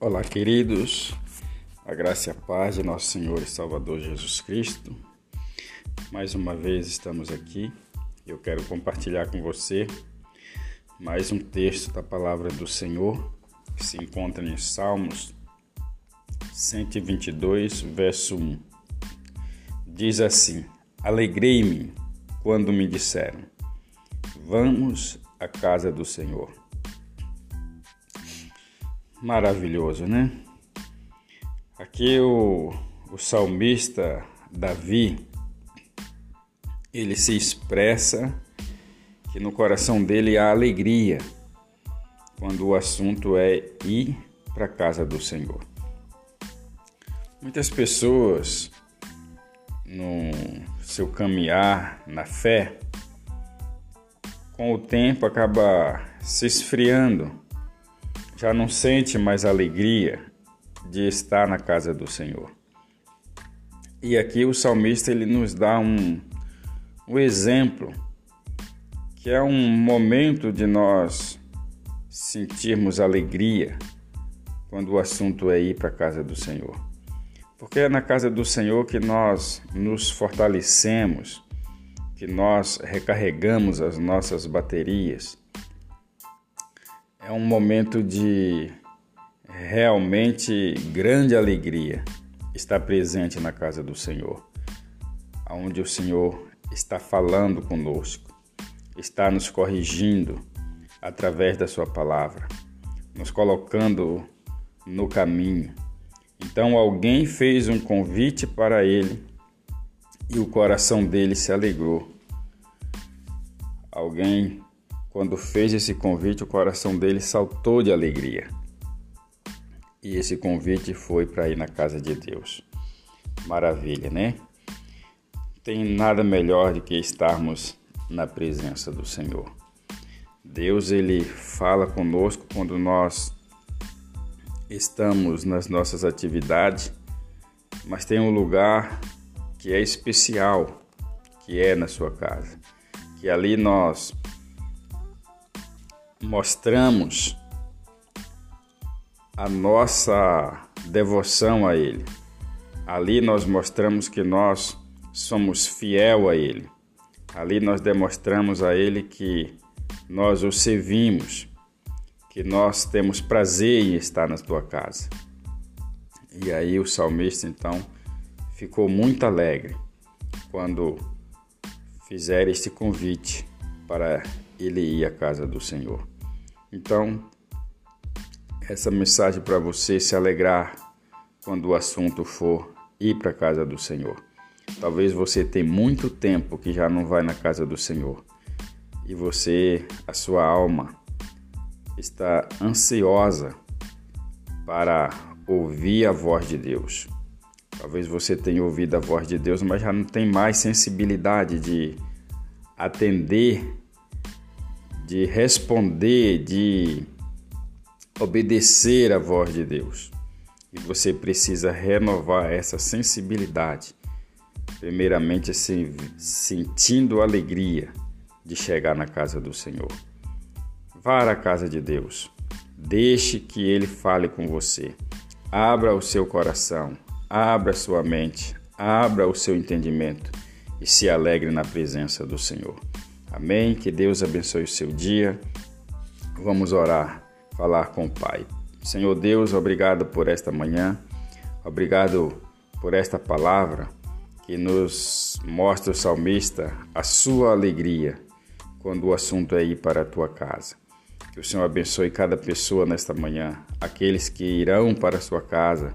Olá, queridos. A graça e a paz de nosso Senhor e Salvador Jesus Cristo. Mais uma vez estamos aqui. Eu quero compartilhar com você mais um texto da palavra do Senhor que se encontra em Salmos 122, verso 1. Diz assim: Alegrei-me quando me disseram: Vamos à casa do Senhor. Maravilhoso, né? Aqui o, o salmista Davi, ele se expressa que no coração dele há alegria quando o assunto é ir para a casa do Senhor. Muitas pessoas no seu caminhar na fé, com o tempo acaba se esfriando já não sente mais alegria de estar na casa do Senhor. E aqui o salmista ele nos dá um, um exemplo que é um momento de nós sentirmos alegria quando o assunto é ir para a casa do Senhor. Porque é na casa do Senhor que nós nos fortalecemos, que nós recarregamos as nossas baterias, é um momento de realmente grande alegria estar presente na casa do Senhor, onde o Senhor está falando conosco, está nos corrigindo através da Sua palavra, nos colocando no caminho. Então alguém fez um convite para ele e o coração dele se alegrou. Alguém quando fez esse convite, o coração dele saltou de alegria. E esse convite foi para ir na casa de Deus. Maravilha, né? Tem nada melhor do que estarmos na presença do Senhor. Deus ele fala conosco quando nós estamos nas nossas atividades, mas tem um lugar que é especial, que é na sua casa. Que ali nós mostramos a nossa devoção a Ele. Ali nós mostramos que nós somos fiel a Ele. Ali nós demonstramos a Ele que nós o servimos, que nós temos prazer em estar na tua casa. E aí o salmista então ficou muito alegre quando fizer este convite para ele ir à casa do Senhor. Então, essa mensagem para você se alegrar quando o assunto for ir para a casa do Senhor. Talvez você tenha muito tempo que já não vai na casa do Senhor e você, a sua alma, está ansiosa para ouvir a voz de Deus. Talvez você tenha ouvido a voz de Deus, mas já não tem mais sensibilidade de atender de responder, de obedecer à voz de Deus. E você precisa renovar essa sensibilidade. Primeiramente, assim, sentindo alegria de chegar na casa do Senhor. Vá à casa de Deus. Deixe que Ele fale com você. Abra o seu coração, abra sua mente, abra o seu entendimento e se alegre na presença do Senhor. Amém? Que Deus abençoe o seu dia. Vamos orar, falar com o Pai. Senhor Deus, obrigado por esta manhã, obrigado por esta palavra que nos mostra o salmista a sua alegria quando o assunto é ir para a tua casa. Que o Senhor abençoe cada pessoa nesta manhã, aqueles que irão para a sua casa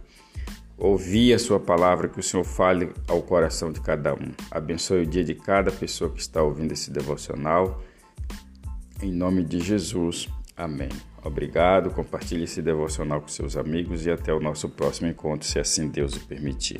ouvir a sua palavra, que o Senhor fale ao coração de cada um. Abençoe o dia de cada pessoa que está ouvindo esse devocional. Em nome de Jesus. Amém. Obrigado. Compartilhe esse devocional com seus amigos e até o nosso próximo encontro, se assim Deus o permitir.